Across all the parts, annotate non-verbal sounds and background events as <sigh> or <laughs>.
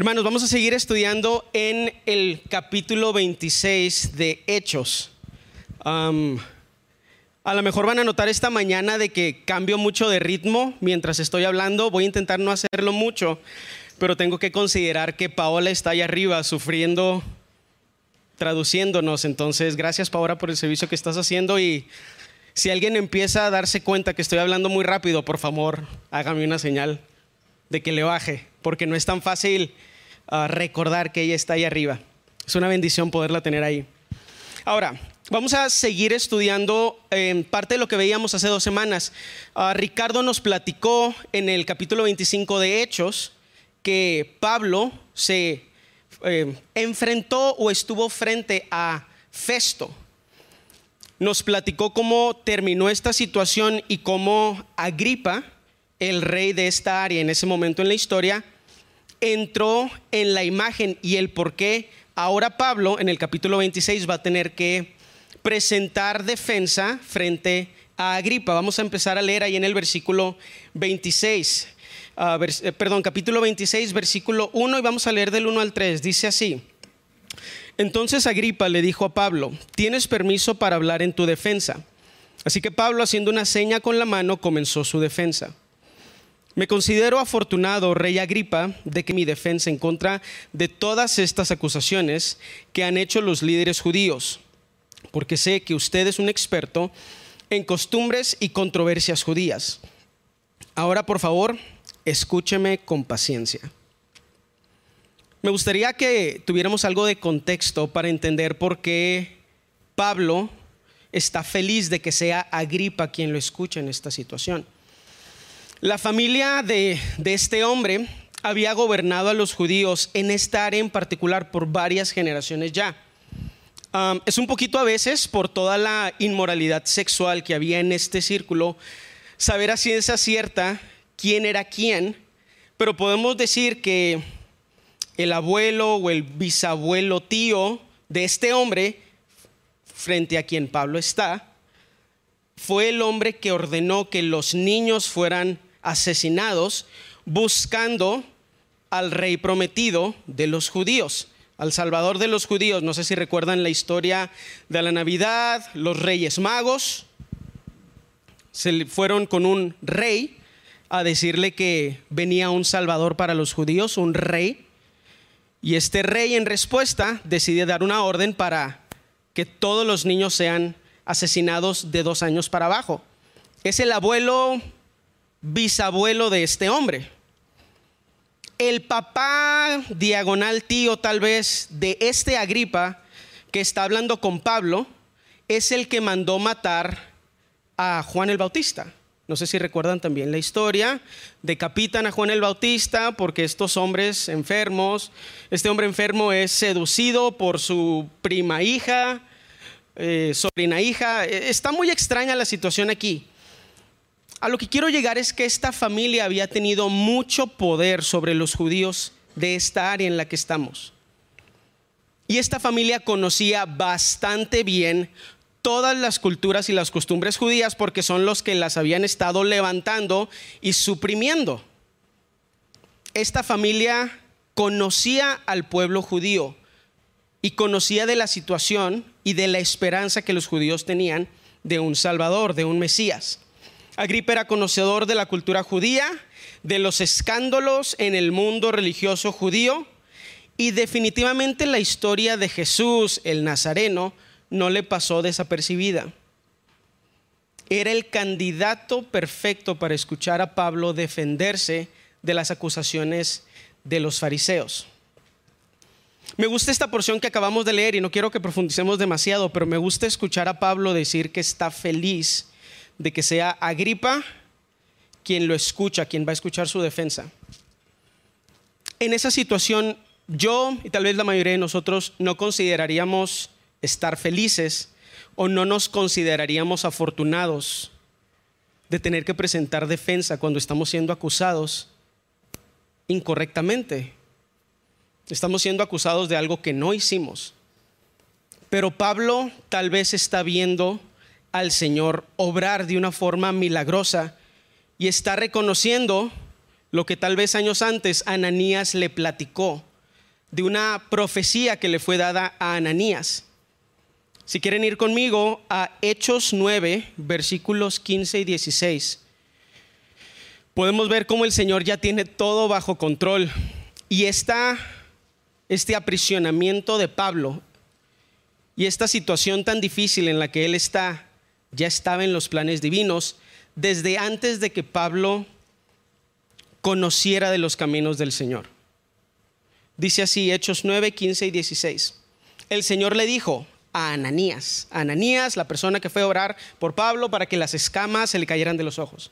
Hermanos, vamos a seguir estudiando en el capítulo 26 de Hechos. A lo mejor van a notar esta mañana de que cambio mucho de ritmo mientras estoy hablando. Voy a intentar no hacerlo mucho, pero tengo que considerar que Paola está ahí arriba sufriendo, traduciéndonos. Entonces, gracias Paola por el servicio que estás haciendo y si alguien empieza a darse cuenta que estoy hablando muy rápido, por favor, hágame una señal de que le baje, porque no es tan fácil recordar que ella está ahí arriba. Es una bendición poderla tener ahí. Ahora, vamos a seguir estudiando eh, parte de lo que veíamos hace dos semanas. Uh, Ricardo nos platicó en el capítulo 25 de Hechos que Pablo se eh, enfrentó o estuvo frente a Festo. Nos platicó cómo terminó esta situación y cómo Agripa, el rey de esta área en ese momento en la historia, entró en la imagen y el por qué ahora Pablo en el capítulo 26 va a tener que presentar defensa frente a Agripa. Vamos a empezar a leer ahí en el versículo 26. Uh, vers perdón, capítulo 26, versículo 1 y vamos a leer del 1 al 3. Dice así. Entonces Agripa le dijo a Pablo, tienes permiso para hablar en tu defensa. Así que Pablo, haciendo una seña con la mano, comenzó su defensa. Me considero afortunado, rey Agripa, de que mi defensa en contra de todas estas acusaciones que han hecho los líderes judíos, porque sé que usted es un experto en costumbres y controversias judías. Ahora, por favor, escúcheme con paciencia. Me gustaría que tuviéramos algo de contexto para entender por qué Pablo está feliz de que sea Agripa quien lo escuche en esta situación. La familia de, de, este hombre había gobernado a los judíos en esta área en particular por varias generaciones ya. Es un poquito a veces por toda la inmoralidad sexual que había en este círculo, saber a ciencia cierta quién era quién, pero podemos decir que el abuelo o el bisabuelo tío de este hombre, frente a quien Pablo está, fue el hombre que ordenó que los niños fueran asesinados buscando al rey prometido de los judíos, al salvador de los judíos. No sé si recuerdan la historia de la Navidad, los reyes magos se fueron con un rey a decirle que venía un salvador para los judíos, un rey, y este rey en respuesta decide dar una orden para que todos los niños sean asesinados de dos años para abajo. Es el abuelo bisabuelo de este hombre. El papá diagonal tío tal vez de este Agripa que está hablando con Pablo es el que mandó matar a Juan el Bautista. No sé si recuerdan también la historia. Decapitan a Juan el Bautista porque estos hombres enfermos, este hombre enfermo es seducido por su prima hija, eh, sobrina hija. Está muy extraña la situación aquí. A lo que quiero llegar es que esta familia había tenido mucho poder sobre los judíos de esta área en la que estamos. Y esta familia conocía bastante bien todas las culturas y las costumbres judías porque son los que las habían estado levantando y suprimiendo. Esta familia conocía al pueblo judío y conocía de la situación y de la esperanza que los judíos tenían de un Salvador, de un Mesías. Agripa era conocedor de la cultura judía, de los escándalos en el mundo religioso judío y definitivamente la historia de Jesús, el Nazareno, no le pasó desapercibida. Era el candidato perfecto para escuchar a Pablo defenderse de las acusaciones de los fariseos. Me gusta esta porción que acabamos de leer y no quiero que profundicemos demasiado, pero me gusta escuchar a Pablo decir que está feliz de que sea Agripa quien lo escucha, quien va a escuchar su defensa. En esa situación, yo y tal vez la mayoría de nosotros no consideraríamos estar felices o no nos consideraríamos afortunados de tener que presentar defensa cuando estamos siendo acusados incorrectamente. Estamos siendo acusados de algo que no hicimos. Pero Pablo tal vez está viendo al Señor obrar de una forma milagrosa y está reconociendo lo que tal vez años antes Ananías le platicó de una profecía que le fue dada a Ananías. Si quieren ir conmigo a Hechos 9, versículos 15 y 16, podemos ver cómo el Señor ya tiene todo bajo control. Y esta, este aprisionamiento de Pablo y esta situación tan difícil en la que él está, ya estaba en los planes divinos desde antes de que Pablo conociera de los caminos del Señor. Dice así, Hechos 9, 15 y 16. El Señor le dijo a Ananías, Ananías, la persona que fue a orar por Pablo para que las escamas se le cayeran de los ojos.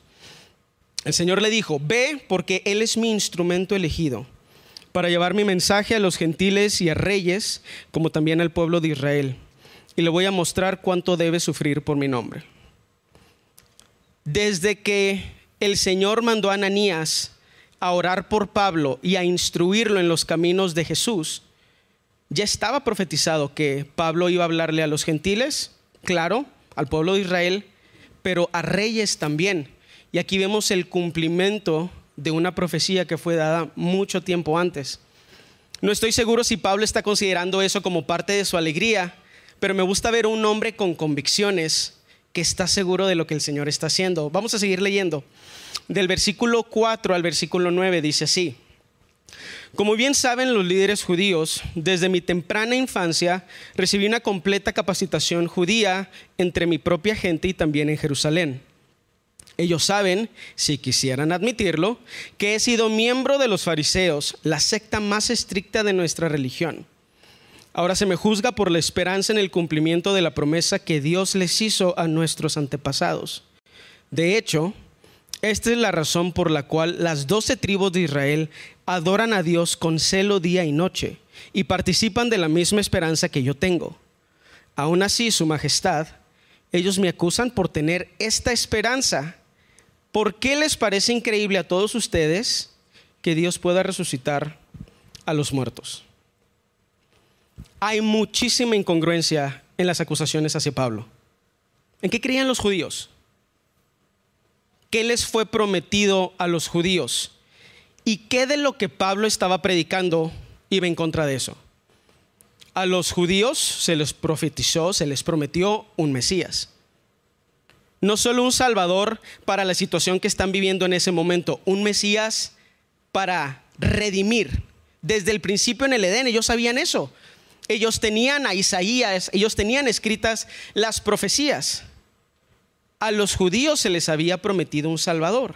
El Señor le dijo, ve porque Él es mi instrumento elegido para llevar mi mensaje a los gentiles y a reyes, como también al pueblo de Israel. Y le voy a mostrar cuánto debe sufrir por mi nombre. Desde que el Señor mandó a Ananías a orar por Pablo y a instruirlo en los caminos de Jesús, ya estaba profetizado que Pablo iba a hablarle a los gentiles, claro, al pueblo de Israel, pero a reyes también. Y aquí vemos el cumplimiento de una profecía que fue dada mucho tiempo antes. No estoy seguro si Pablo está considerando eso como parte de su alegría, pero me gusta ver un hombre con convicciones que está seguro de lo que el Señor está haciendo. Vamos a seguir leyendo. Del versículo 4 al versículo 9 dice así. Como bien saben los líderes judíos, desde mi temprana infancia recibí una completa capacitación judía entre mi propia gente y también en Jerusalén. Ellos saben, si quisieran admitirlo, que he sido miembro de los fariseos, la secta más estricta de nuestra religión. Ahora se me juzga por la esperanza en el cumplimiento de la promesa que Dios les hizo a nuestros antepasados. De hecho, esta es la razón por la cual las doce tribus de Israel adoran a Dios con celo día y noche y participan de la misma esperanza que yo tengo. Aún así, Su Majestad, ellos me acusan por tener esta esperanza ¿Por qué les parece increíble a todos ustedes que Dios pueda resucitar a los muertos? Hay muchísima incongruencia en las acusaciones hacia Pablo. ¿En qué creían los judíos? ¿Qué les fue prometido a los judíos? ¿Y qué de lo que Pablo estaba predicando iba en contra de eso? A los judíos se les profetizó, se les prometió un Mesías no solo un Salvador para la situación que están viviendo en ese momento, un Mesías para redimir. Desde el principio en el Edén ellos sabían eso. Ellos tenían a Isaías, ellos tenían escritas las profecías. A los judíos se les había prometido un Salvador.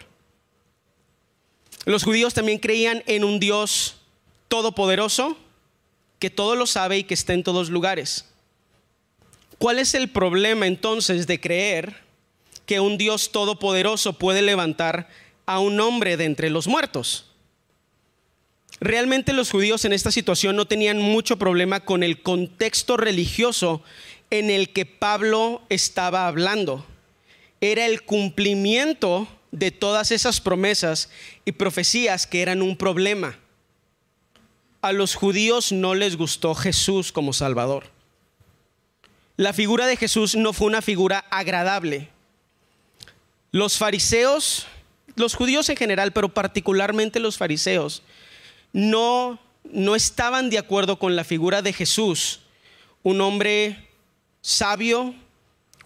Los judíos también creían en un Dios todopoderoso, que todo lo sabe y que está en todos lugares. ¿Cuál es el problema entonces de creer que un Dios todopoderoso puede levantar a un hombre de entre los muertos. Realmente los judíos en esta situación no tenían mucho problema con el contexto religioso en el que Pablo estaba hablando. Era el cumplimiento de todas esas promesas y profecías que eran un problema. A los judíos no les gustó Jesús como Salvador. La figura de Jesús no fue una figura agradable. Los fariseos, los judíos en general, pero particularmente los fariseos, no, no estaban de acuerdo con la figura de Jesús, un hombre sabio,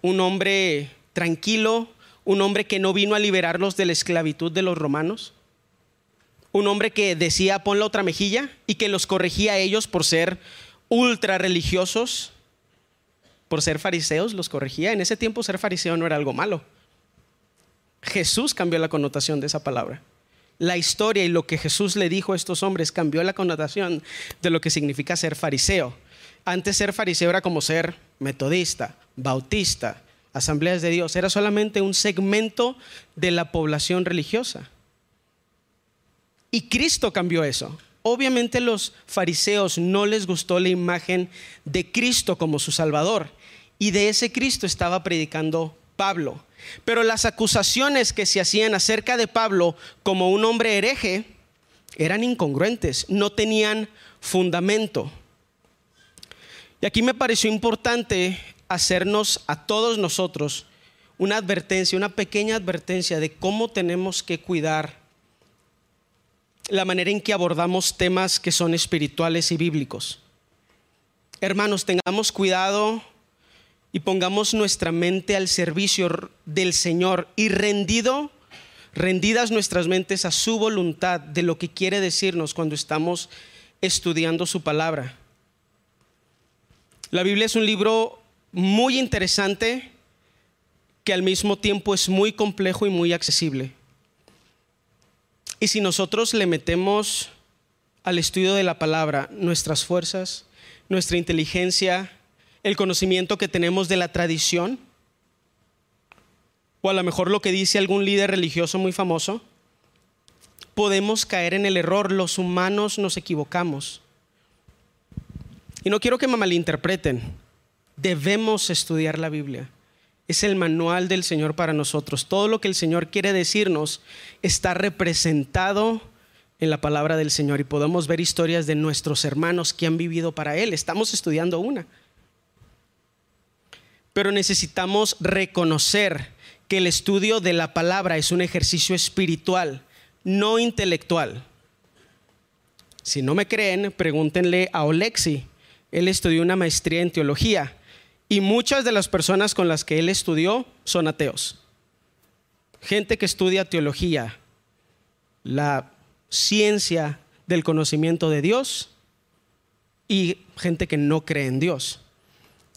un hombre tranquilo, un hombre que no vino a liberarlos de la esclavitud de los romanos, un hombre que decía pon la otra mejilla y que los corregía a ellos por ser ultra religiosos, por ser fariseos, los corregía. En ese tiempo ser fariseo no era algo malo. Jesús cambió la connotación de esa palabra. La historia y lo que Jesús le dijo a estos hombres cambió la connotación de lo que significa ser fariseo. Antes ser fariseo era como ser metodista, bautista, asambleas de Dios. Era solamente un segmento de la población religiosa. Y Cristo cambió eso. Obviamente los fariseos no les gustó la imagen de Cristo como su Salvador. Y de ese Cristo estaba predicando Pablo. Pero las acusaciones que se hacían acerca de Pablo como un hombre hereje eran incongruentes, no tenían fundamento. Y aquí me pareció importante hacernos a todos nosotros una advertencia, una pequeña advertencia de cómo tenemos que cuidar la manera en que abordamos temas que son espirituales y bíblicos. Hermanos, tengamos cuidado y pongamos nuestra mente al servicio del Señor y rendido, rendidas nuestras mentes a su voluntad de lo que quiere decirnos cuando estamos estudiando su palabra. La Biblia es un libro muy interesante que al mismo tiempo es muy complejo y muy accesible. Y si nosotros le metemos al estudio de la palabra nuestras fuerzas, nuestra inteligencia, el conocimiento que tenemos de la tradición, o a lo mejor lo que dice algún líder religioso muy famoso, podemos caer en el error. Los humanos nos equivocamos. Y no quiero que me malinterpreten. Debemos estudiar la Biblia. Es el manual del Señor para nosotros. Todo lo que el Señor quiere decirnos está representado en la palabra del Señor y podemos ver historias de nuestros hermanos que han vivido para Él. Estamos estudiando una. Pero necesitamos reconocer que el estudio de la palabra es un ejercicio espiritual, no intelectual. Si no me creen, pregúntenle a Olexi. Él estudió una maestría en teología y muchas de las personas con las que él estudió son ateos. Gente que estudia teología, la ciencia del conocimiento de Dios y gente que no cree en Dios.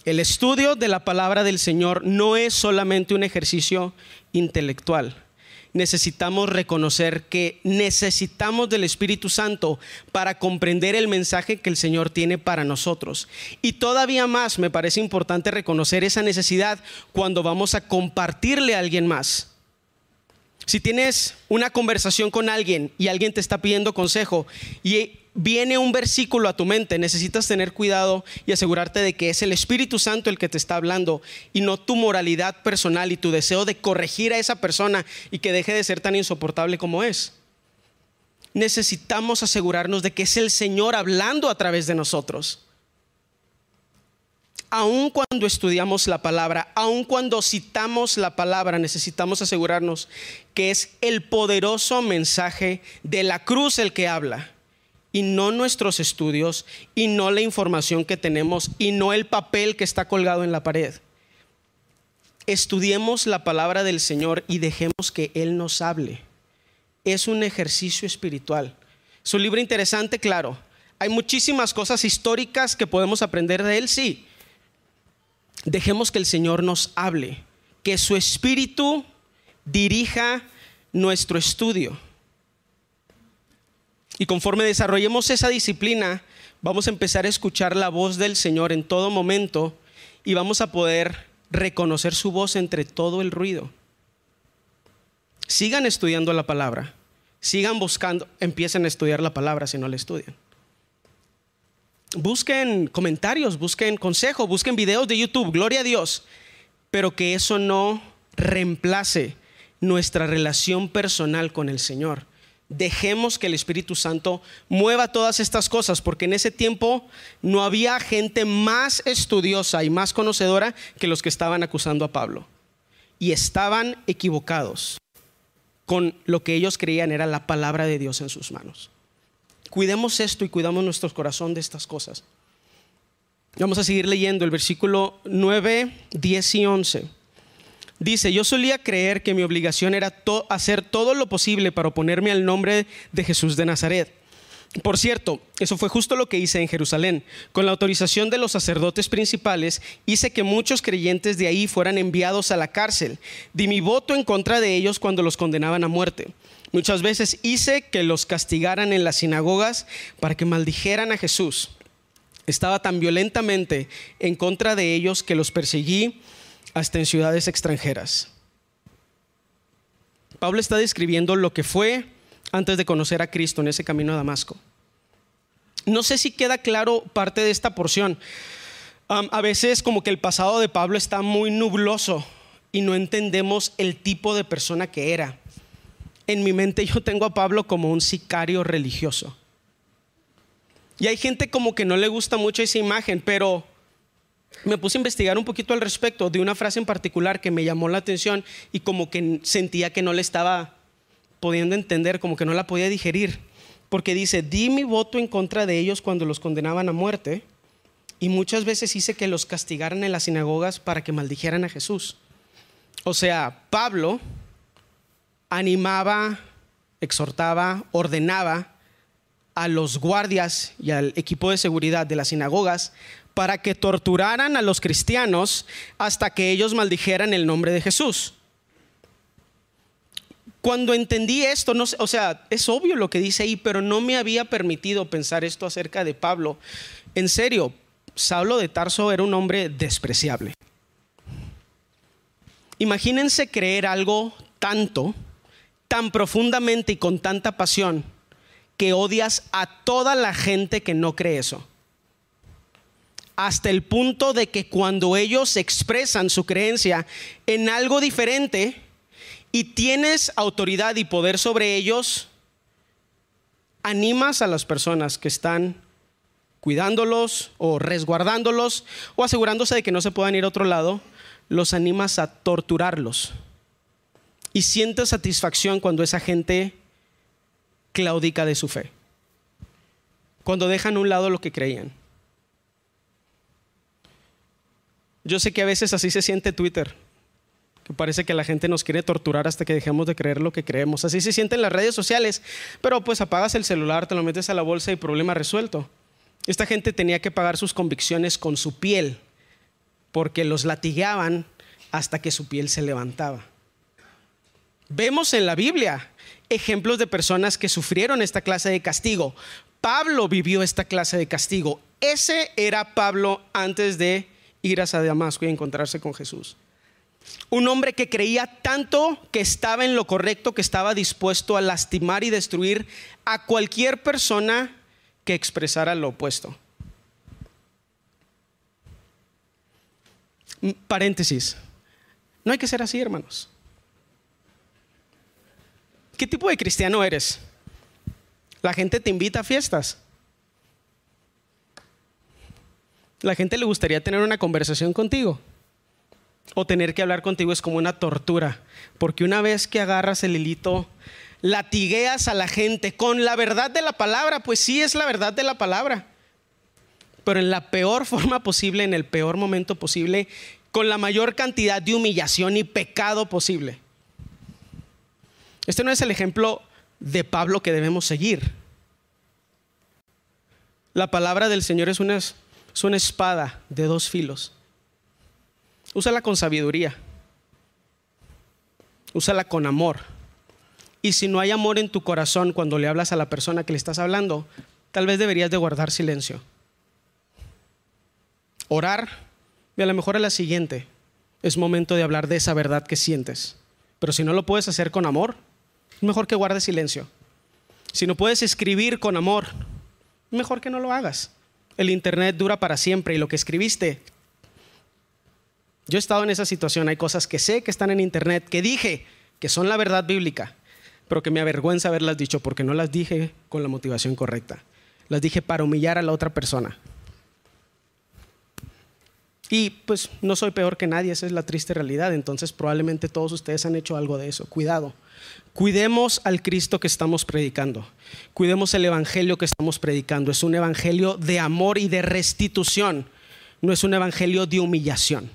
El estudio de la palabra del Señor no es solamente un ejercicio intelectual. Necesitamos reconocer que necesitamos del Espíritu Santo para comprender el mensaje que el Señor tiene para nosotros. Y todavía más me parece importante reconocer esa necesidad cuando vamos a compartirle a alguien más. Si tienes una conversación con alguien y alguien te está pidiendo consejo y viene un versículo a tu mente, necesitas tener cuidado y asegurarte de que es el Espíritu Santo el que te está hablando y no tu moralidad personal y tu deseo de corregir a esa persona y que deje de ser tan insoportable como es. Necesitamos asegurarnos de que es el Señor hablando a través de nosotros. Aun cuando estudiamos la palabra, aun cuando citamos la palabra, necesitamos asegurarnos que es el poderoso mensaje de la cruz el que habla y no nuestros estudios y no la información que tenemos y no el papel que está colgado en la pared. Estudiemos la palabra del Señor y dejemos que Él nos hable. Es un ejercicio espiritual. Es un libro interesante, claro. Hay muchísimas cosas históricas que podemos aprender de Él, sí. Dejemos que el Señor nos hable, que su espíritu dirija nuestro estudio. Y conforme desarrollemos esa disciplina, vamos a empezar a escuchar la voz del Señor en todo momento y vamos a poder reconocer su voz entre todo el ruido. Sigan estudiando la palabra, sigan buscando, empiecen a estudiar la palabra si no la estudian. Busquen comentarios, busquen consejo, busquen videos de YouTube, gloria a Dios, pero que eso no reemplace nuestra relación personal con el Señor dejemos que el Espíritu Santo mueva todas estas cosas, porque en ese tiempo no había gente más estudiosa y más conocedora que los que estaban acusando a Pablo. Y estaban equivocados con lo que ellos creían era la palabra de Dios en sus manos. Cuidemos esto y cuidamos nuestro corazón de estas cosas. Vamos a seguir leyendo el versículo 9, 10 y 11. Dice, yo solía creer que mi obligación era hacer todo lo posible para oponerme al nombre de Jesús de Nazaret. Por cierto, eso fue justo lo que hice en Jerusalén. Con la autorización de los sacerdotes principales, hice que muchos creyentes de ahí fueran enviados a la cárcel. Di mi voto en contra de ellos cuando los condenaban a muerte. Muchas veces hice que los castigaran en las sinagogas para que maldijeran a Jesús. Estaba tan violentamente en contra de ellos que los perseguí hasta en ciudades extranjeras. Pablo está describiendo lo que fue antes de conocer a Cristo en ese camino a Damasco. No sé si queda claro parte de esta porción. a veces como que el pasado de Pablo está muy nubloso y no entendemos el tipo de persona que era. En mi mente yo tengo a Pablo como un sicario religioso. Y hay gente como que no le gusta mucho esa imagen, pero me puse a investigar un poquito al respecto de una frase en particular que me llamó la atención y como que sentía que no le estaba pudiendo entender, como que no la podía digerir. porque dice, di mi voto en contra de ellos cuando los condenaban a muerte, y muchas veces hice que los castigaran en las sinagogas para que maldijeran a Jesús. O sea, Pablo animaba, exhortaba, ordenaba a los guardias y al equipo de seguridad de las sinagogas para que torturaran a los cristianos hasta que ellos maldijeran el nombre de Jesús. Cuando entendí esto, no o sea, es obvio lo que dice ahí, pero no me había permitido pensar esto acerca de Pablo. En serio, Saulo de Tarso era un hombre despreciable. Imagínense creer algo tanto, tan profundamente y con tanta pasión, que odias a toda la gente que no cree eso. Hasta el punto de que cuando ellos expresan su creencia en algo diferente y tienes autoridad y poder sobre ellos, animas a las personas que están cuidándolos o resguardándolos o asegurándose de que no se puedan ir a otro lado, los animas a torturarlos. Y sientes satisfacción cuando esa gente claudica de su fe. Cuando dejan a un lado lo que creían. Yo sé que a veces así se siente Twitter, que parece que la gente nos quiere torturar hasta que dejemos de creer lo que creemos. Así se siente en las redes sociales, pero pues apagas el celular, te lo metes a la bolsa y problema resuelto. Esta gente tenía que pagar sus convicciones con su piel, porque los latigueaban hasta que su piel se levantaba. Vemos en la Biblia ejemplos de personas que sufrieron esta clase de castigo. Pablo vivió esta clase de castigo. Ese era Pablo antes de ir a Damasco y encontrarse con Jesús. Un hombre que creía tanto que estaba en lo correcto, que estaba dispuesto a lastimar y destruir a cualquier persona que expresara lo opuesto. Paréntesis. No hay que ser así, hermanos. ¿Qué tipo de cristiano eres? La gente te invita a fiestas. La gente le gustaría tener una conversación contigo. O tener que hablar contigo es como una tortura. Porque una vez que agarras el hilito latigueas a la gente con la verdad de la palabra, pues sí es la verdad de la palabra, pero en la peor forma posible, en el peor momento posible, con la mayor cantidad de humillación y pecado posible. Este no es el ejemplo de Pablo que debemos seguir. La palabra del Señor es una, es una espada de dos filos. Úsala con sabiduría. Úsala con amor. Y si no hay amor en tu corazón cuando le hablas a la persona que le estás hablando, tal vez deberías de guardar silencio. Orar, y a lo mejor a la siguiente, es momento de hablar de esa verdad que sientes. Pero si no lo puedes hacer con amor, mejor que guardes silencio. Si no puedes escribir con amor, mejor que no lo hagas. El Internet dura para siempre y lo que escribiste yo he estado en esa situación, hay cosas que sé que están en internet, que dije que son la verdad bíblica, pero que me avergüenza haberlas dicho porque no las dije con la motivación correcta. Las dije para humillar a la otra persona. Y pues no soy peor que nadie, esa es la triste realidad. Entonces probablemente todos ustedes han hecho algo de eso. Cuidado. Cuidemos al Cristo que estamos predicando. Cuidemos el Evangelio que estamos predicando. Es un Evangelio de amor y de restitución. No es un Evangelio de humillación.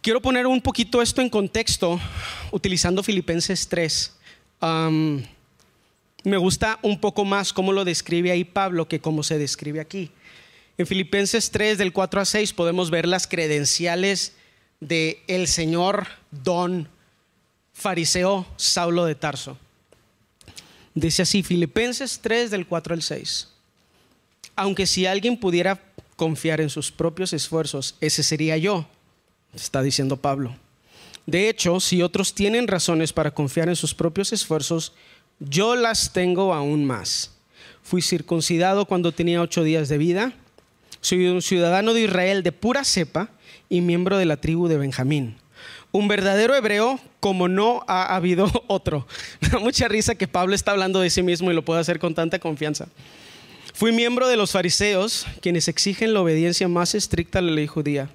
Quiero poner un poquito esto en contexto utilizando Filipenses 3. me gusta un poco más cómo lo describe ahí Pablo que cómo se describe aquí. En Filipenses 3 del 4 a 6 podemos ver las credenciales de el señor don fariseo Saulo de Tarso. Dice así, Filipenses 3 del 4 al 6. Aunque si alguien pudiera confiar en sus propios esfuerzos, ese sería yo está diciendo Pablo. De hecho, si otros tienen razones para confiar en sus propios esfuerzos, yo las tengo aún más. Fui circuncidado cuando tenía ocho días de vida. Soy un ciudadano de Israel de pura cepa y miembro de la tribu de Benjamín. Un verdadero hebreo como no ha habido <laughs> otro. <laughs> Me da mucha risa que Pablo está hablando de sí mismo y lo puede hacer con tanta confianza. Fui miembro de los fariseos, quienes exigen la obediencia más estricta a la ley judía.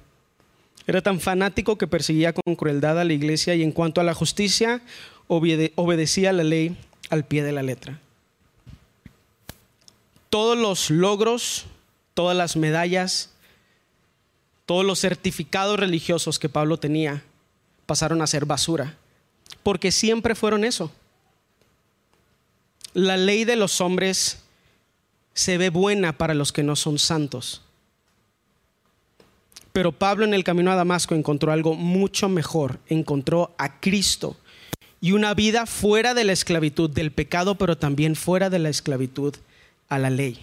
Era tan fanático que perseguía con crueldad a la iglesia y en cuanto a la justicia obedecía la ley al pie de la letra. Todos los logros, todas las medallas, todos los certificados religiosos que Pablo tenía pasaron a ser basura, porque siempre fueron eso. La ley de los hombres se ve buena para los que no son santos. Pero Pablo en el camino a Damasco encontró algo mucho mejor, encontró a Cristo y una vida fuera de la esclavitud del pecado, pero también fuera de la esclavitud a la ley.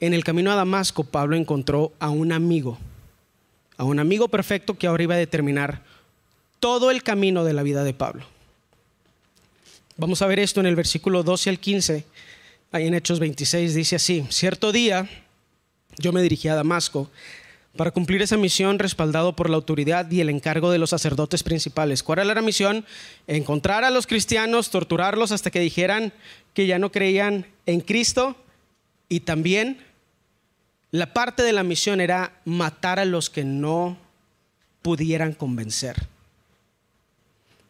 En el camino a Damasco, Pablo encontró a un amigo, a un amigo perfecto que ahora iba a determinar todo el camino de la vida de Pablo. Vamos a ver esto en el versículo 12 al 15, ahí en Hechos 26, dice así, cierto día yo me dirigí a Damasco para cumplir esa misión respaldado por la autoridad y el encargo de los sacerdotes principales. ¿Cuál era la misión? Encontrar a los cristianos, torturarlos hasta que dijeran que ya no creían en Cristo y también la parte de la misión era matar a los que no pudieran convencer.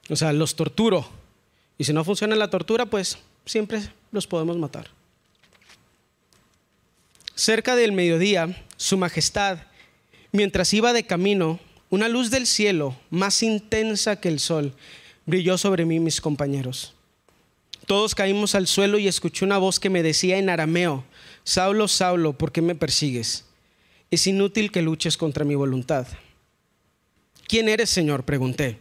O sea, los torturo. Y si no funciona la tortura, pues siempre los podemos matar. Cerca del mediodía, Su Majestad Mientras iba de camino, una luz del cielo, más intensa que el sol, brilló sobre mí y mis compañeros. Todos caímos al suelo y escuché una voz que me decía en arameo, Saulo, Saulo, ¿por qué me persigues? Es inútil que luches contra mi voluntad. ¿Quién eres, Señor? pregunté.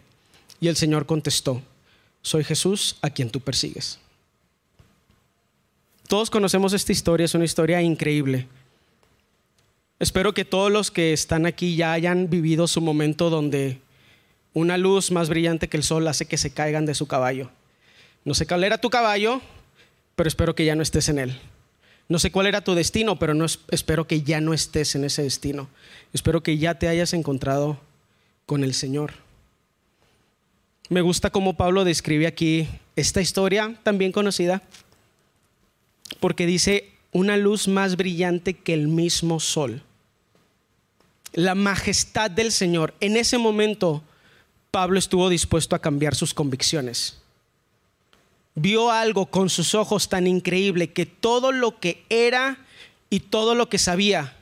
Y el Señor contestó, soy Jesús a quien tú persigues. Todos conocemos esta historia, es una historia increíble. Espero que todos los que están aquí ya hayan vivido su momento donde una luz más brillante que el sol hace que se caigan de su caballo. No sé cuál era tu caballo, pero espero que ya no estés en él. No sé cuál era tu destino, pero no, espero que ya no estés en ese destino. Espero que ya te hayas encontrado con el Señor. Me gusta cómo Pablo describe aquí esta historia también conocida, porque dice, una luz más brillante que el mismo sol. La majestad del Señor. En ese momento, Pablo estuvo dispuesto a cambiar sus convicciones. Vio algo con sus ojos tan increíble que todo lo que era y todo lo que sabía,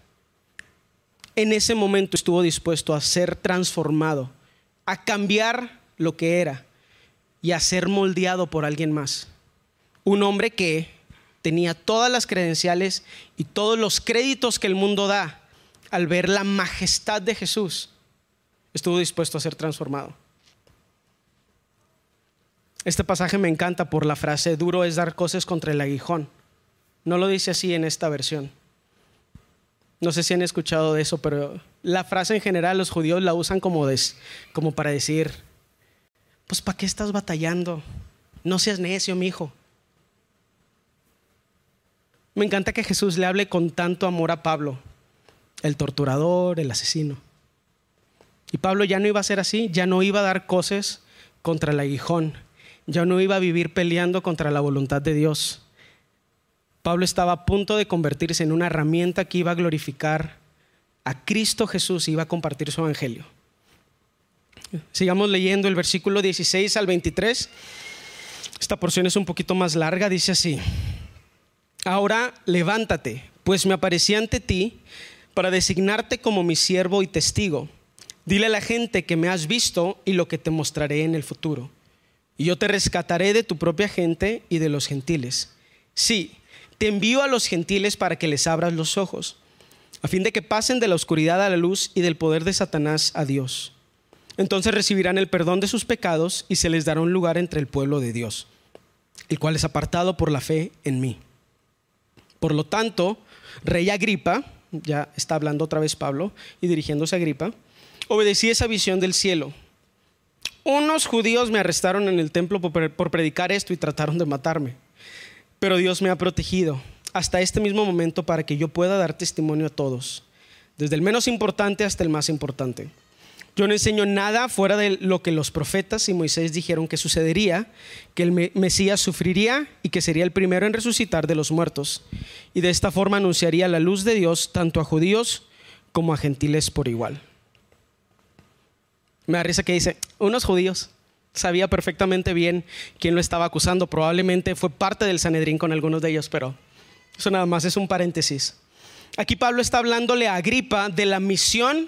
en ese momento estuvo dispuesto a ser transformado, a cambiar lo que era y a ser moldeado por alguien más. Un hombre que tenía todas las credenciales y todos los créditos que el mundo da al ver la majestad de Jesús, estuvo dispuesto a ser transformado. Este pasaje me encanta por la frase, duro es dar cosas contra el aguijón. No lo dice así en esta versión. No sé si han escuchado de eso, pero la frase en general los judíos la usan como, como para decir, pues ¿para qué estás batallando? No seas necio, mi hijo. Me encanta que Jesús le hable con tanto amor a Pablo, el torturador, el asesino. Y Pablo ya no iba a ser así, ya no iba a dar cosas contra el aguijón, ya no iba a vivir peleando contra la voluntad de Dios. Pablo estaba a punto de convertirse en una herramienta que iba a glorificar a Cristo Jesús y iba a compartir su evangelio. Sigamos leyendo el versículo 16 al 23. Esta porción es un poquito más larga, dice así. Ahora levántate, pues me aparecí ante ti para designarte como mi siervo y testigo. Dile a la gente que me has visto y lo que te mostraré en el futuro. Y yo te rescataré de tu propia gente y de los gentiles. Sí, te envío a los gentiles para que les abras los ojos, a fin de que pasen de la oscuridad a la luz y del poder de Satanás a Dios. Entonces recibirán el perdón de sus pecados y se les dará un lugar entre el pueblo de Dios, el cual es apartado por la fe en mí. Por lo tanto, rey Agripa, ya está hablando otra vez Pablo y dirigiéndose a Agripa, obedecí esa visión del cielo. Unos judíos me arrestaron en el templo por predicar esto y trataron de matarme, pero Dios me ha protegido hasta este mismo momento para que yo pueda dar testimonio a todos, desde el menos importante hasta el más importante. Yo no enseño nada fuera de lo que los profetas y Moisés dijeron que sucedería, que el Mesías sufriría y que sería el primero en resucitar de los muertos. Y de esta forma anunciaría la luz de Dios tanto a judíos como a gentiles por igual. Me da risa que dice, unos judíos. sabía perfectamente bien quién lo estaba acusando. Probablemente fue parte del Sanedrín con algunos de ellos, pero eso nada más es un paréntesis. Aquí Pablo está hablándole a Agripa de la misión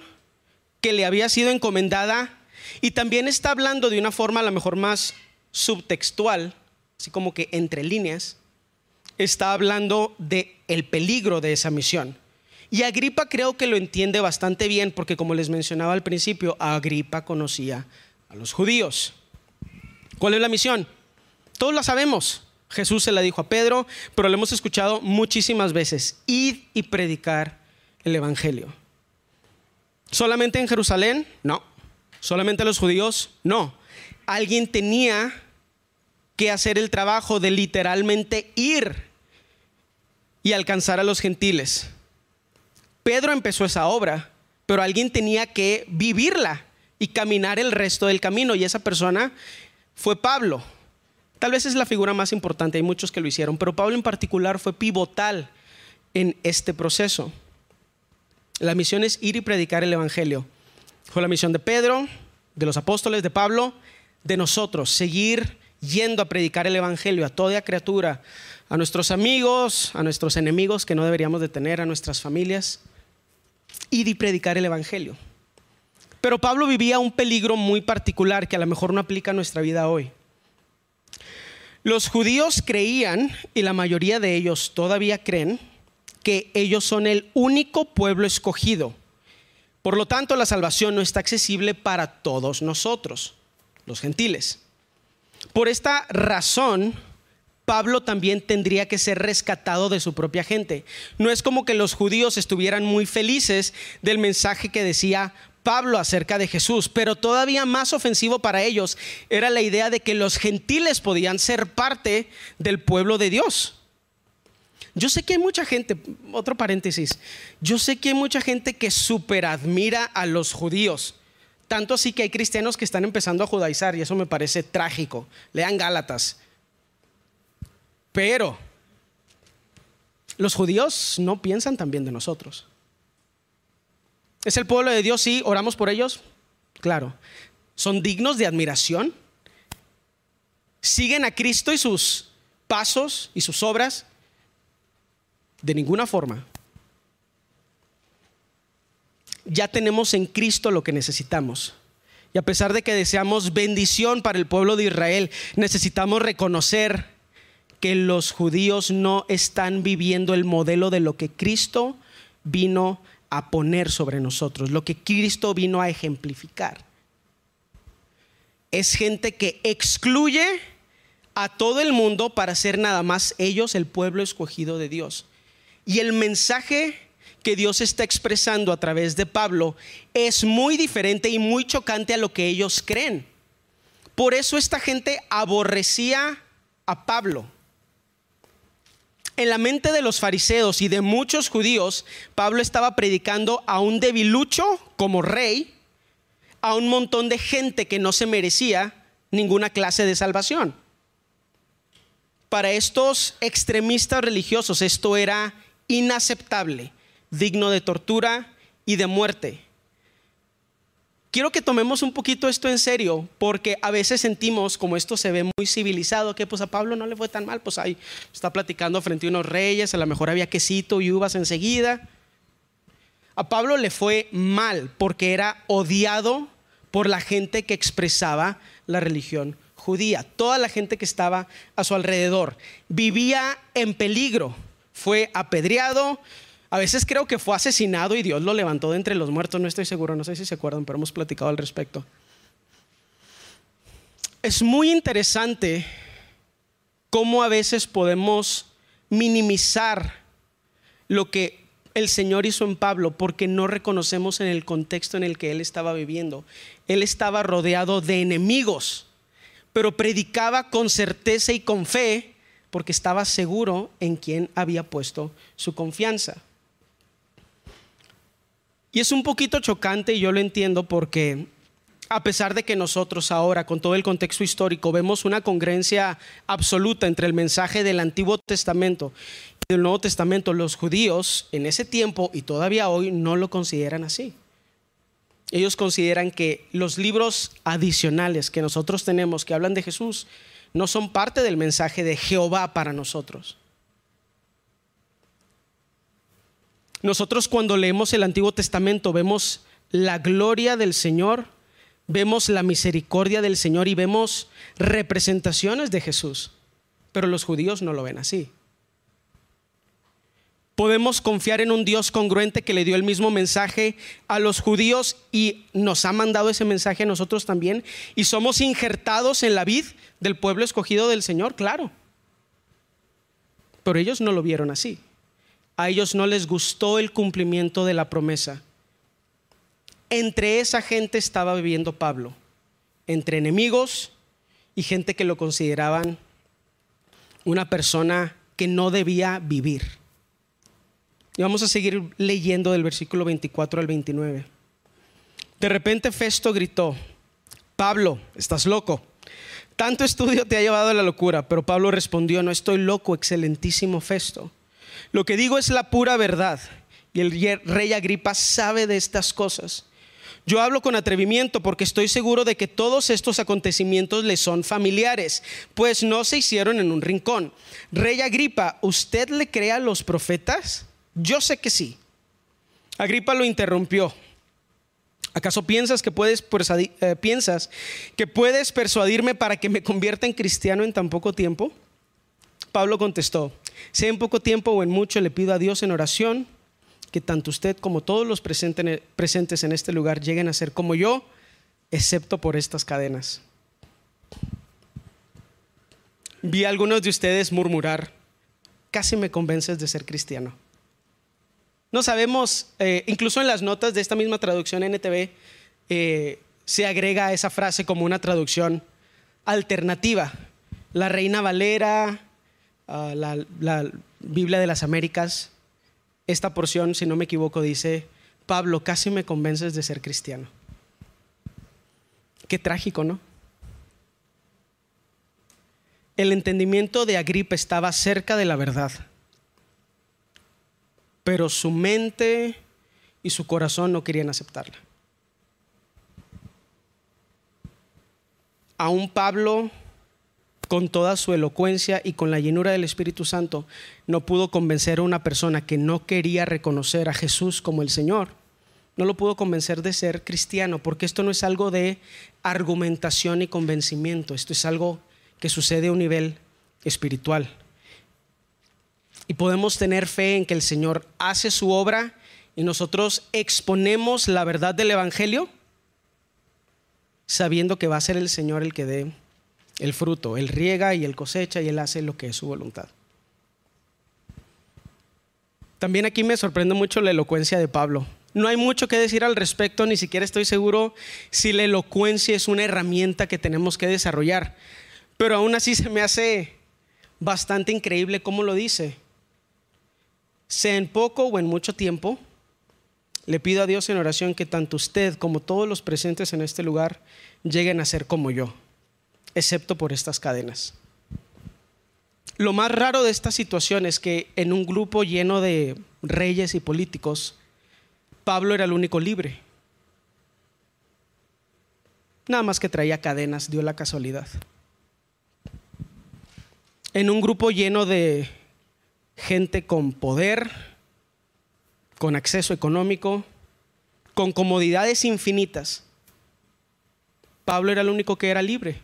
que le había sido encomendada y también está hablando de una forma a lo mejor más subtextual, así como que entre líneas, está hablando de el peligro de esa misión. Y Agripa creo que lo entiende bastante bien porque como les mencionaba al principio, Agripa conocía a los judíos. ¿Cuál es la misión? Todos la sabemos. Jesús se la dijo a Pedro, pero lo hemos escuchado muchísimas veces. Id y predicar el Evangelio. ¿Solamente en Jerusalén? No. ¿Solamente los judíos? No. Alguien tenía que hacer el trabajo de literalmente ir y alcanzar a los gentiles. Pedro empezó esa obra, pero alguien tenía que vivirla y caminar el resto del camino y esa persona fue Pablo. Tal vez es la figura más importante, hay muchos que lo hicieron, pero Pablo en particular fue pivotal en este proceso. La misión es ir y predicar el Evangelio. Fue la misión de Pedro, de los apóstoles, de Pablo, de nosotros, seguir yendo a predicar el Evangelio a toda criatura, a nuestros amigos, a nuestros enemigos que no deberíamos de tener, a nuestras familias, ir y predicar el Evangelio. Pero Pablo vivía un peligro muy particular que a lo mejor no aplica a nuestra vida hoy. Los judíos creían, y la mayoría de ellos todavía creen, que ellos son el único pueblo escogido. Por lo tanto, la salvación no está accesible para todos nosotros, los gentiles. Por esta razón, Pablo también tendría que ser rescatado de su propia gente. No es como que los judíos estuvieran muy felices del mensaje que decía Pablo acerca de Jesús, pero todavía más ofensivo para ellos era la idea de que los gentiles podían ser parte del pueblo de Dios. Yo sé que hay mucha gente, otro paréntesis, yo sé que hay mucha gente que super admira a los judíos. Tanto así que hay cristianos que están empezando a judaizar y eso me parece trágico. Lean Gálatas. Pero los judíos no piensan tan bien de nosotros. ¿Es el pueblo de Dios? Sí, oramos por ellos. Claro. ¿Son dignos de admiración? ¿Siguen a Cristo y sus pasos y sus obras? De ninguna forma. Ya tenemos en Cristo lo que necesitamos. Y a pesar de que deseamos bendición para el pueblo de Israel, necesitamos reconocer que los judíos no están viviendo el modelo de lo que Cristo vino a poner sobre nosotros, lo que Cristo vino a ejemplificar. Es gente que excluye a todo el mundo para ser nada más ellos el pueblo escogido de Dios. Y el mensaje que Dios está expresando a través de Pablo es muy diferente y muy chocante a lo que ellos creen. Por eso esta gente aborrecía a Pablo. En la mente de los fariseos y de muchos judíos, Pablo estaba predicando a un debilucho como rey, a un montón de gente que no se merecía ninguna clase de salvación. Para estos extremistas religiosos esto era inaceptable, digno de tortura y de muerte quiero que tomemos un poquito esto en serio, porque a veces sentimos como esto se ve muy civilizado, que pues a Pablo no le fue tan mal, pues ahí está platicando frente a unos reyes, a lo mejor había quesito y uvas enseguida. A Pablo le fue mal porque era odiado por la gente que expresaba la religión judía, toda la gente que estaba a su alrededor. Vivía en peligro, fue apedreado, a veces creo que fue asesinado y Dios lo levantó de entre los muertos, no estoy seguro, no sé si se acuerdan, pero hemos platicado al respecto. Es muy interesante cómo a veces podemos minimizar lo que el Señor hizo en Pablo porque no reconocemos en el contexto en el que él estaba viviendo. Él estaba rodeado de enemigos, pero predicaba con certeza y con fe porque estaba seguro en quien había puesto su confianza. Y es un poquito chocante y yo lo entiendo porque a pesar de que nosotros ahora, con todo el contexto histórico, vemos una congruencia absoluta entre el mensaje del Antiguo Testamento y del Nuevo Testamento, los judíos en ese tiempo y todavía hoy no lo consideran así. Ellos consideran que los libros adicionales que nosotros tenemos que hablan de Jesús no son parte del mensaje de Jehová para nosotros. Nosotros cuando leemos el Antiguo Testamento vemos la gloria del Señor, vemos la misericordia del Señor y vemos representaciones de Jesús, pero los judíos no lo ven así. Podemos confiar en un Dios congruente que le dio el mismo mensaje a los judíos y nos ha mandado ese mensaje a nosotros también. Y somos injertados en la vid del pueblo escogido del Señor, claro. Pero ellos no lo vieron así. A ellos no les gustó el cumplimiento de la promesa. Entre esa gente estaba viviendo Pablo, entre enemigos y gente que lo consideraban una persona que no debía vivir. Y vamos a seguir leyendo del versículo 24 al 29. De repente Festo gritó, Pablo, estás loco. Tanto estudio te ha llevado a la locura, pero Pablo respondió, no estoy loco, excelentísimo Festo. Lo que digo es la pura verdad. Y el rey Agripa sabe de estas cosas. Yo hablo con atrevimiento porque estoy seguro de que todos estos acontecimientos le son familiares, pues no se hicieron en un rincón. Rey Agripa, ¿usted le cree a los profetas? Yo sé que sí. Agripa lo interrumpió. ¿Acaso piensas que puedes, eh, que puedes persuadirme para que me convierta en cristiano en tan poco tiempo? Pablo contestó, sea en poco tiempo o en mucho le pido a Dios en oración que tanto usted como todos los presentes en este lugar lleguen a ser como yo, excepto por estas cadenas. Vi a algunos de ustedes murmurar, casi me convences de ser cristiano. No sabemos, eh, incluso en las notas de esta misma traducción NTV, eh, se agrega esa frase como una traducción alternativa. La Reina Valera, ah, la Biblia de las Américas, esta porción, si no me equivoco, dice, Pablo, casi me convences de ser cristiano. Qué trágico, ¿no? El entendimiento de Agripa estaba cerca de la verdad pero su mente y su corazón no querían aceptarla. Aún Pablo, con toda su elocuencia y con la llenura del Espíritu Santo, no pudo convencer a una persona que no quería reconocer a Jesús como el Señor. No lo pudo convencer de ser cristiano, porque esto no es algo de argumentación y convencimiento, esto es algo que sucede a un nivel espiritual y podemos tener fe en que el Señor hace su obra y nosotros exponemos la verdad del Evangelio sabiendo que va a ser el Señor el que dé el fruto. Él riega y él cosecha y él hace lo que es su voluntad. También aquí me sorprende mucho la elocuencia de Pablo. No hay mucho que decir al respecto, ni siquiera estoy seguro si la elocuencia es una herramienta que tenemos que desarrollar. Pero aún así se me hace bastante increíble cómo lo dice sea en poco o en mucho tiempo, le pido a Dios en oración que tanto usted como todos los presentes en este lugar lleguen a ser como yo, excepto por estas cadenas. Lo más raro de esta situación es que en un grupo lleno de reyes y políticos, Pablo era el único libre. Nada más que traía cadenas, dio la casualidad. En un grupo lleno de gente con poder, con acceso económico, con comodidades infinitas. Pablo era el único que era libre,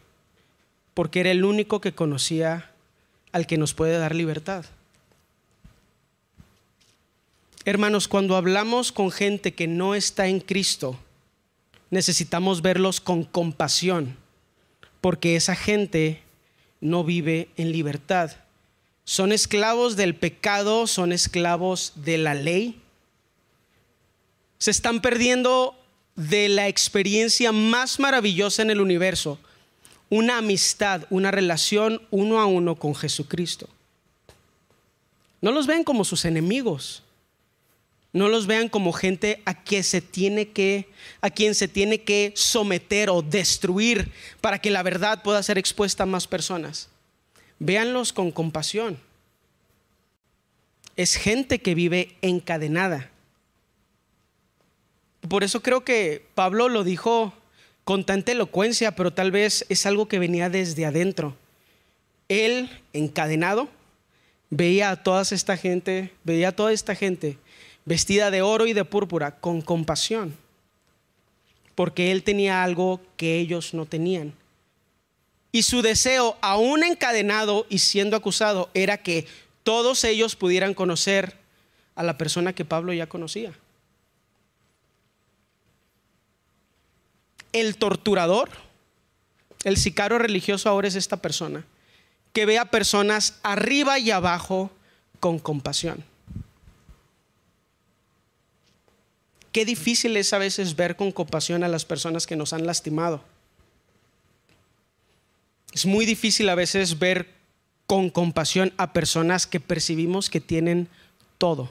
porque era el único que conocía al que nos puede dar libertad. Hermanos, cuando hablamos con gente que no está en Cristo, necesitamos verlos con compasión, porque esa gente no vive en libertad son esclavos del pecado, son esclavos de la ley. Se están perdiendo de la experiencia más maravillosa en el universo, una amistad, una relación uno a uno con Jesucristo. No los vean como sus enemigos. No los vean como gente a quien se tiene que a quien se tiene que someter o destruir para que la verdad pueda ser expuesta a más personas. Véanlos con compasión. Es gente que vive encadenada. Por eso creo que Pablo lo dijo con tanta elocuencia, pero tal vez es algo que venía desde adentro. Él, encadenado, veía a toda esta gente, veía a toda esta gente vestida de oro y de púrpura con compasión, porque él tenía algo que ellos no tenían. Y su deseo, aún encadenado y siendo acusado, era que todos ellos pudieran conocer a la persona que Pablo ya conocía. El torturador, el sicario religioso ahora es esta persona, que ve a personas arriba y abajo con compasión. Qué difícil es a veces ver con compasión a las personas que nos han lastimado. Es muy difícil a veces ver con compasión a personas que percibimos que tienen todo.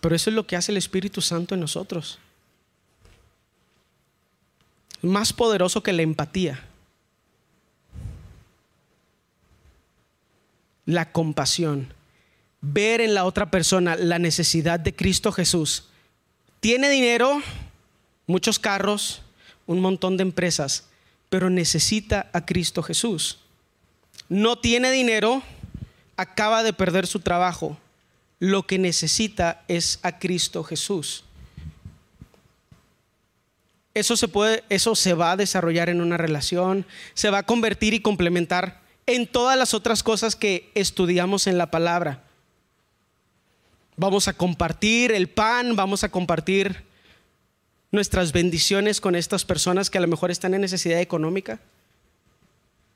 Pero eso es lo que hace el Espíritu Santo en nosotros. Más poderoso que la empatía. La compasión. Ver en la otra persona la necesidad de Cristo Jesús. Tiene dinero, muchos carros, un montón de empresas, pero necesita a Cristo Jesús. No tiene dinero, acaba de perder su trabajo. Lo que necesita es a Cristo Jesús. Eso se puede, eso se va a desarrollar en una relación, se va a convertir y complementar en todas las otras cosas que estudiamos en la palabra. Vamos a compartir el pan, vamos a compartir nuestras bendiciones con estas personas que a lo mejor están en necesidad económica.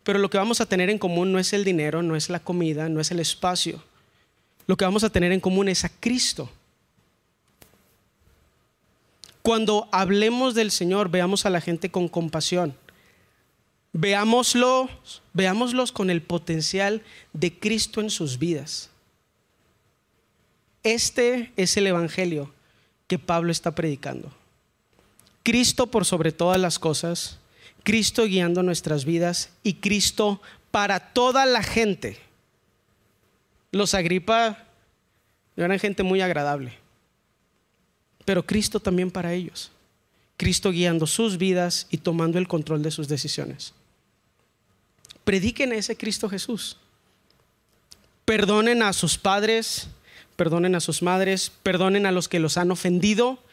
Pero lo que vamos a tener en común no es el dinero, no es la comida, no es el espacio. Lo que vamos a tener en común es a Cristo. Cuando hablemos del Señor, veamos a la gente con compasión. Veámoslo, veámoslos con el potencial de Cristo en sus vidas. Este es el Evangelio que Pablo está predicando. Cristo por sobre todas las cosas, Cristo guiando nuestras vidas y Cristo para toda la gente. Los Agripa eran gente muy agradable, pero Cristo también para ellos. Cristo guiando sus vidas y tomando el control de sus decisiones. Prediquen a ese Cristo Jesús. Perdonen a sus padres, perdonen a sus madres, perdonen a los que los han ofendido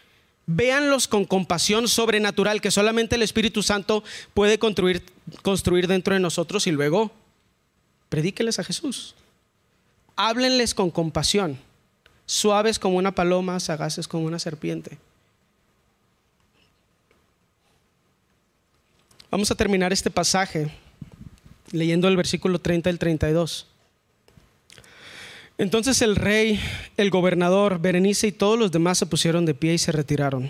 Véanlos con compasión sobrenatural que solamente el Espíritu Santo puede construir, construir dentro de nosotros y luego predíqueles a Jesús. Háblenles con compasión, suaves como una paloma, sagaces como una serpiente. Vamos a terminar este pasaje leyendo el versículo 30 y 32. Entonces el rey, el gobernador, Berenice y todos los demás se pusieron de pie y se retiraron.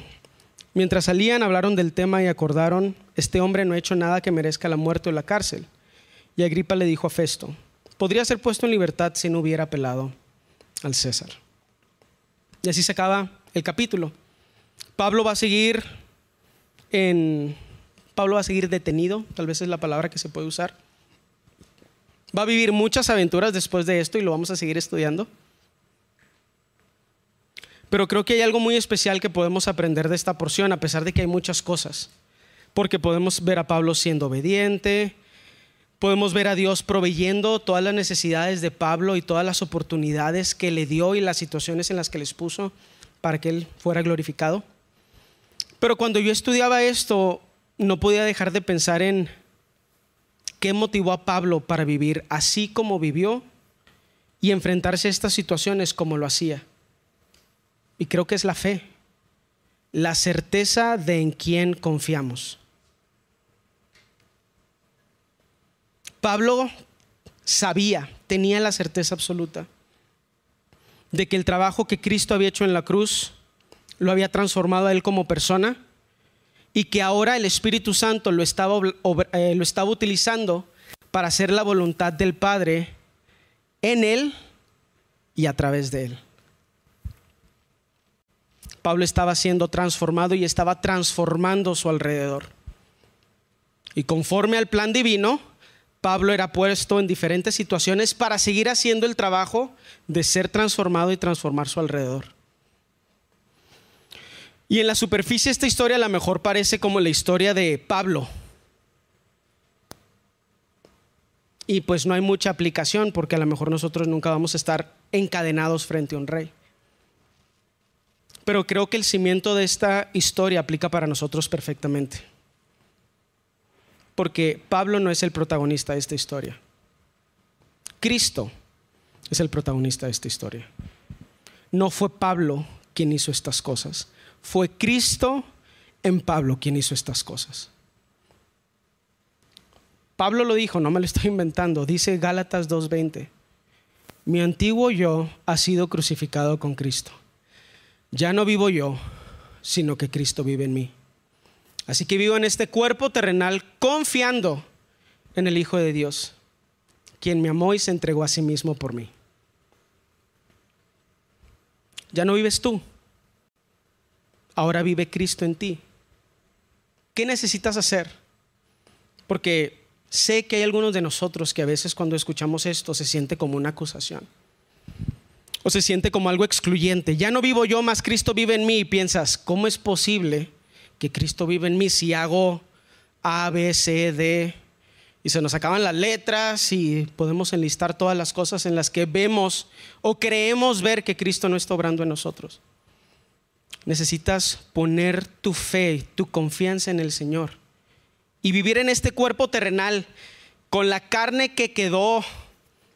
Mientras salían, hablaron del tema y acordaron, este hombre no ha hecho nada que merezca la muerte o la cárcel. Y Agripa le dijo a Festo, podría ser puesto en libertad si no hubiera apelado al César. Y así se acaba el capítulo. Pablo va a seguir en Pablo va a seguir detenido, tal vez es la palabra que se puede usar. Va a vivir muchas aventuras después de esto y lo vamos a seguir estudiando. Pero creo que hay algo muy especial que podemos aprender de esta porción, a pesar de que hay muchas cosas. Porque podemos ver a Pablo siendo obediente, podemos ver a Dios proveyendo todas las necesidades de Pablo y todas las oportunidades que le dio y las situaciones en las que les puso para que él fuera glorificado. Pero cuando yo estudiaba esto, no podía dejar de pensar en ¿Qué motivó a Pablo para vivir así como vivió y enfrentarse a estas situaciones como lo hacía? Y creo que es la fe, la certeza de en quién confiamos. Pablo sabía, tenía la certeza absoluta de que el trabajo que Cristo había hecho en la cruz lo había transformado a él como persona y que ahora el Espíritu Santo lo estaba, eh, lo estaba utilizando para hacer la voluntad del Padre en él y a través de él. Pablo estaba siendo transformado y estaba transformando su alrededor. Y conforme al plan divino, Pablo era puesto en diferentes situaciones para seguir haciendo el trabajo de ser transformado y transformar su alrededor. Y en la superficie esta historia a lo mejor parece como la historia de Pablo. Y pues no hay mucha aplicación porque a lo mejor nosotros nunca vamos a estar encadenados frente a un rey. Pero creo que el cimiento de esta historia aplica para nosotros perfectamente. Porque Pablo no es el protagonista de esta historia. Cristo es el protagonista de esta historia. No fue Pablo quien hizo estas cosas. Fue Cristo en Pablo quien hizo estas cosas. Pablo lo dijo, no me lo estoy inventando. Dice Gálatas 2.20. Mi antiguo yo ha sido crucificado con Cristo. Ya no vivo yo, sino que Cristo vive en mí. Así que vivo en este cuerpo terrenal confiando en el Hijo de Dios, quien me amó y se entregó a sí mismo por mí. Ya no vives tú, ahora vive Cristo en ti. ¿Qué necesitas hacer? Porque sé que hay algunos de nosotros que a veces cuando escuchamos esto se siente como una acusación o se siente como algo excluyente. Ya no vivo yo, más Cristo vive en mí y piensas, ¿cómo es posible que Cristo vive en mí si hago A, B, C, D? Y se nos acaban las letras y podemos enlistar todas las cosas en las que vemos o creemos ver que Cristo no está obrando en nosotros. Necesitas poner tu fe, tu confianza en el Señor y vivir en este cuerpo terrenal con la carne que quedó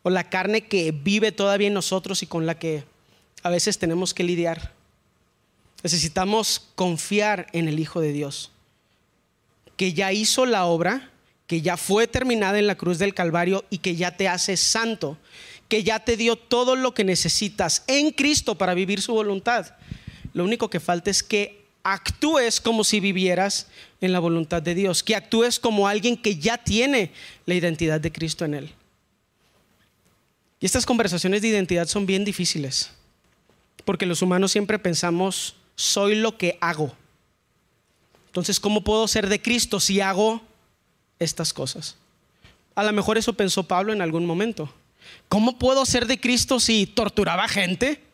o la carne que vive todavía en nosotros y con la que a veces tenemos que lidiar. Necesitamos confiar en el Hijo de Dios, que ya hizo la obra, que ya fue terminada en la cruz del Calvario y que ya te hace santo, que ya te dio todo lo que necesitas en Cristo para vivir su voluntad. Lo único que falta es que actúes como si vivieras en la voluntad de Dios, que actúes como alguien que ya tiene la identidad de Cristo en él. Y estas conversaciones de identidad son bien difíciles, porque los humanos siempre pensamos, soy lo que hago. Entonces, ¿cómo puedo ser de Cristo si hago estas cosas? A lo mejor eso pensó Pablo en algún momento. ¿Cómo puedo ser de Cristo si torturaba gente?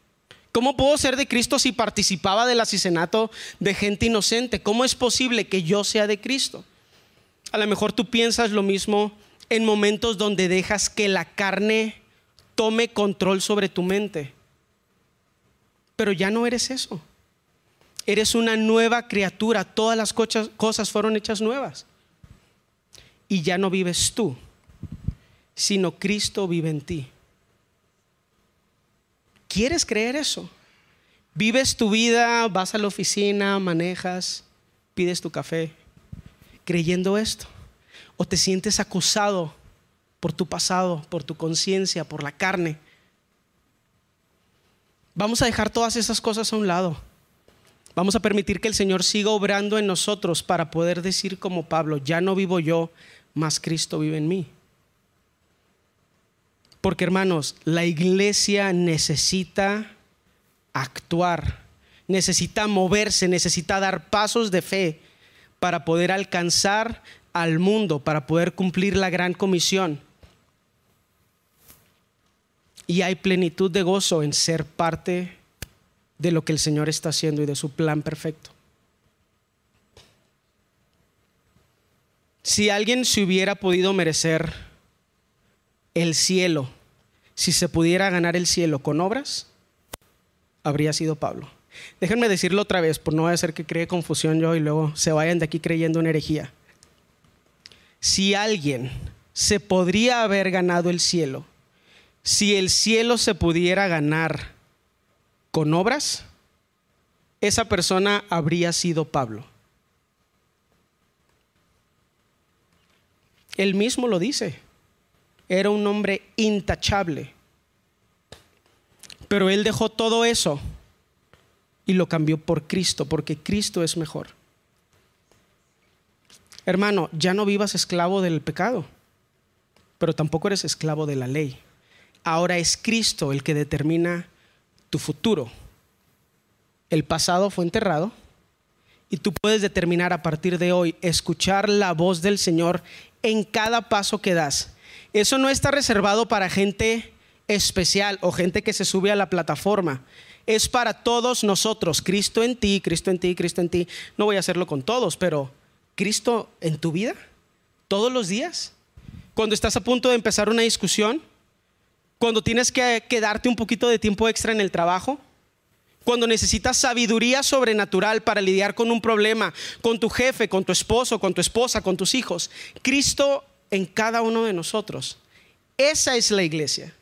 ¿Cómo puedo ser de Cristo si participaba del asesinato de gente inocente? ¿Cómo es posible que yo sea de Cristo? A lo mejor tú piensas lo mismo en momentos donde dejas que la carne tome control sobre tu mente. Pero ya no eres eso. Eres una nueva criatura. Todas las cosas fueron hechas nuevas. Y ya no vives tú, sino Cristo vive en ti. ¿Quieres creer eso? Vives tu vida, vas a la oficina, manejas, pides tu café, creyendo esto. O te sientes acusado por tu pasado, por tu conciencia, por la carne. Vamos a dejar todas esas cosas a un lado. Vamos a permitir que el Señor siga obrando en nosotros para poder decir como Pablo, ya no vivo yo, más Cristo vive en mí. Porque hermanos, la iglesia necesita actuar, necesita moverse, necesita dar pasos de fe para poder alcanzar al mundo, para poder cumplir la gran comisión y hay plenitud de gozo en ser parte de lo que el Señor está haciendo y de su plan perfecto. Si alguien se hubiera podido merecer el cielo, si se pudiera ganar el cielo con obras, habría sido Pablo. Déjenme decirlo otra vez, por no hacer que cree confusión yo y luego se vayan de aquí creyendo en herejía. Si alguien se podría haber ganado el cielo si el cielo se pudiera ganar con obras, esa persona habría sido Pablo. Él mismo lo dice. Era un hombre intachable. Pero él dejó todo eso y lo cambió por Cristo, porque Cristo es mejor. Hermano, ya no vivas esclavo del pecado, pero tampoco eres esclavo de la ley. Ahora es Cristo el que determina tu futuro. El pasado fue enterrado y tú puedes determinar a partir de hoy escuchar la voz del Señor en cada paso que das. Eso no está reservado para gente especial o gente que se sube a la plataforma. es para todos nosotros. Cristo en ti, Cristo en ti, Cristo en ti. No voy a hacerlo con todos, pero Cristo en tu vida, todos los días. Cuando estás a punto de empezar una discusión, cuando tienes que quedarte un poquito de tiempo extra en el trabajo, cuando necesitas sabiduría sobrenatural para lidiar con un problema, con tu jefe, con tu esposo, con tu esposa, con tus hijos. Cristo en cada uno de nosotros. Esa es la iglesia.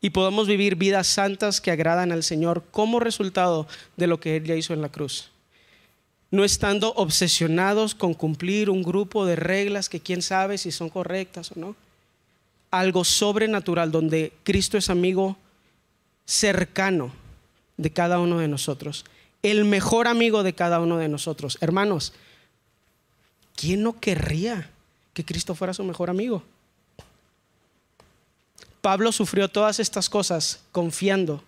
Y podemos vivir vidas santas que agradan al Señor como resultado de lo que Él ya hizo en la cruz. No estando obsesionados con cumplir un grupo de reglas que quién sabe si son correctas o no. Algo sobrenatural donde Cristo es amigo cercano de cada uno de nosotros, el mejor amigo de cada uno de nosotros. Hermanos, ¿quién no querría que Cristo fuera su mejor amigo? Pablo sufrió todas estas cosas confiando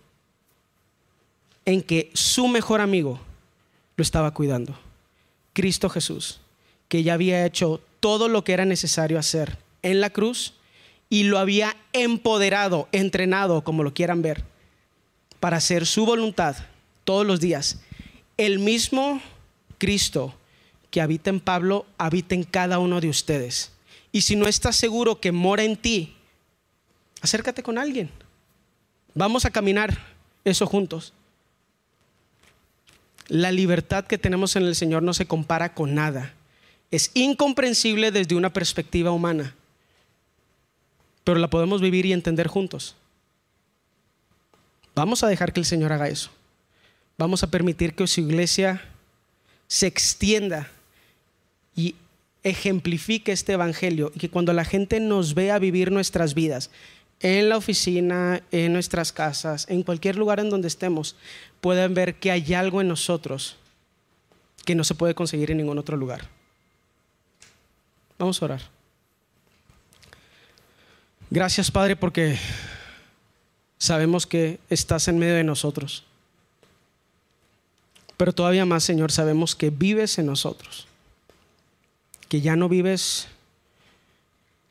en que su mejor amigo lo estaba cuidando. Cristo Jesús, que ya había hecho todo lo que era necesario hacer en la cruz y lo había empoderado, entrenado, como lo quieran ver, para hacer su voluntad todos los días. El mismo Cristo que habita en Pablo habita en cada uno de ustedes. Y si no estás seguro que mora en ti, acércate con alguien. Vamos a caminar eso juntos. La libertad que tenemos en el Señor no se compara con nada. Es incomprensible desde una perspectiva humana, pero la podemos vivir y entender juntos. Vamos a dejar que el Señor haga eso. Vamos a permitir que su iglesia se extienda y ejemplifique este evangelio y que cuando la gente nos vea vivir nuestras vidas, en la oficina, en nuestras casas, en cualquier lugar en donde estemos, puedan ver que hay algo en nosotros que no se puede conseguir en ningún otro lugar. Vamos a orar. Gracias Padre porque sabemos que estás en medio de nosotros. Pero todavía más, Señor, sabemos que vives en nosotros. Que ya no vives,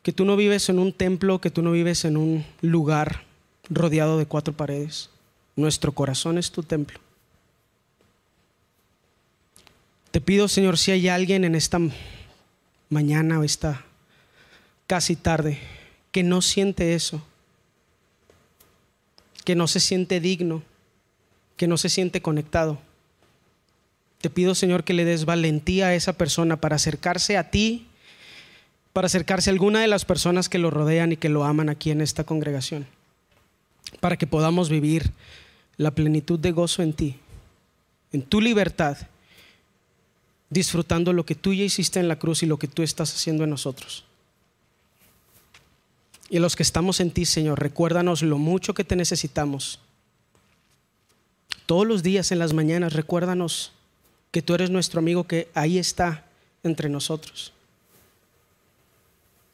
que tú no vives en un templo, que tú no vives en un lugar rodeado de cuatro paredes. Nuestro corazón es tu templo. Te pido, Señor, si hay alguien en esta mañana o esta casi tarde que no siente eso, que no se siente digno, que no se siente conectado. Te pido, Señor, que le des valentía a esa persona para acercarse a ti, para acercarse a alguna de las personas que lo rodean y que lo aman aquí en esta congregación, para que podamos vivir la plenitud de gozo en ti, en tu libertad, disfrutando lo que tú ya hiciste en la cruz y lo que tú estás haciendo en nosotros. Y los que estamos en ti, Señor, recuérdanos lo mucho que te necesitamos. Todos los días en las mañanas, recuérdanos que tú eres nuestro amigo que ahí está entre nosotros.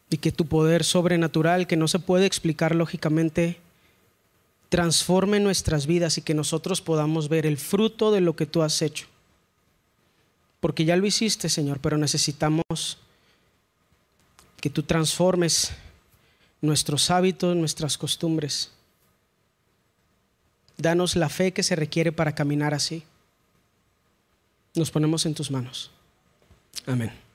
Y que tu poder sobrenatural, que no se puede explicar lógicamente, transforme nuestras vidas y que nosotros podamos ver el fruto de lo que tú has hecho. Porque ya lo hiciste, Señor, pero necesitamos que tú transformes nuestros hábitos, nuestras costumbres. Danos la fe que se requiere para caminar así. Nos ponemos en tus manos. Amén.